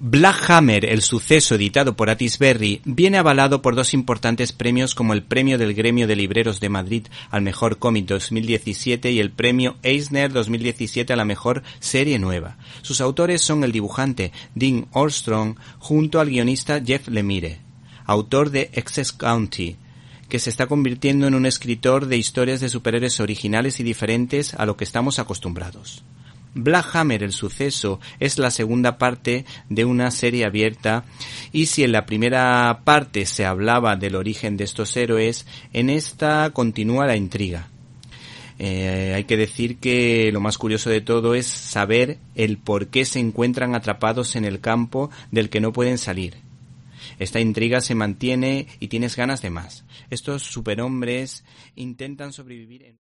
Black Hammer, el suceso editado por Atisberry, viene avalado por dos importantes premios como el Premio del Gremio de Libreros de Madrid al Mejor Cómic 2017 y el Premio Eisner 2017 a la Mejor Serie Nueva. Sus autores son el dibujante Dean Orstrong junto al guionista Jeff Lemire, autor de Excess County, que se está convirtiendo en un escritor de historias de superhéroes originales y diferentes a lo que estamos acostumbrados. Black Hammer, el suceso, es la segunda parte de una serie abierta y si en la primera parte se hablaba del origen de estos héroes, en esta continúa la intriga. Eh, hay que decir que lo más curioso de todo es saber el por qué se encuentran atrapados en el campo del que no pueden salir. Esta intriga se mantiene y tienes ganas de más. Estos superhombres intentan sobrevivir en...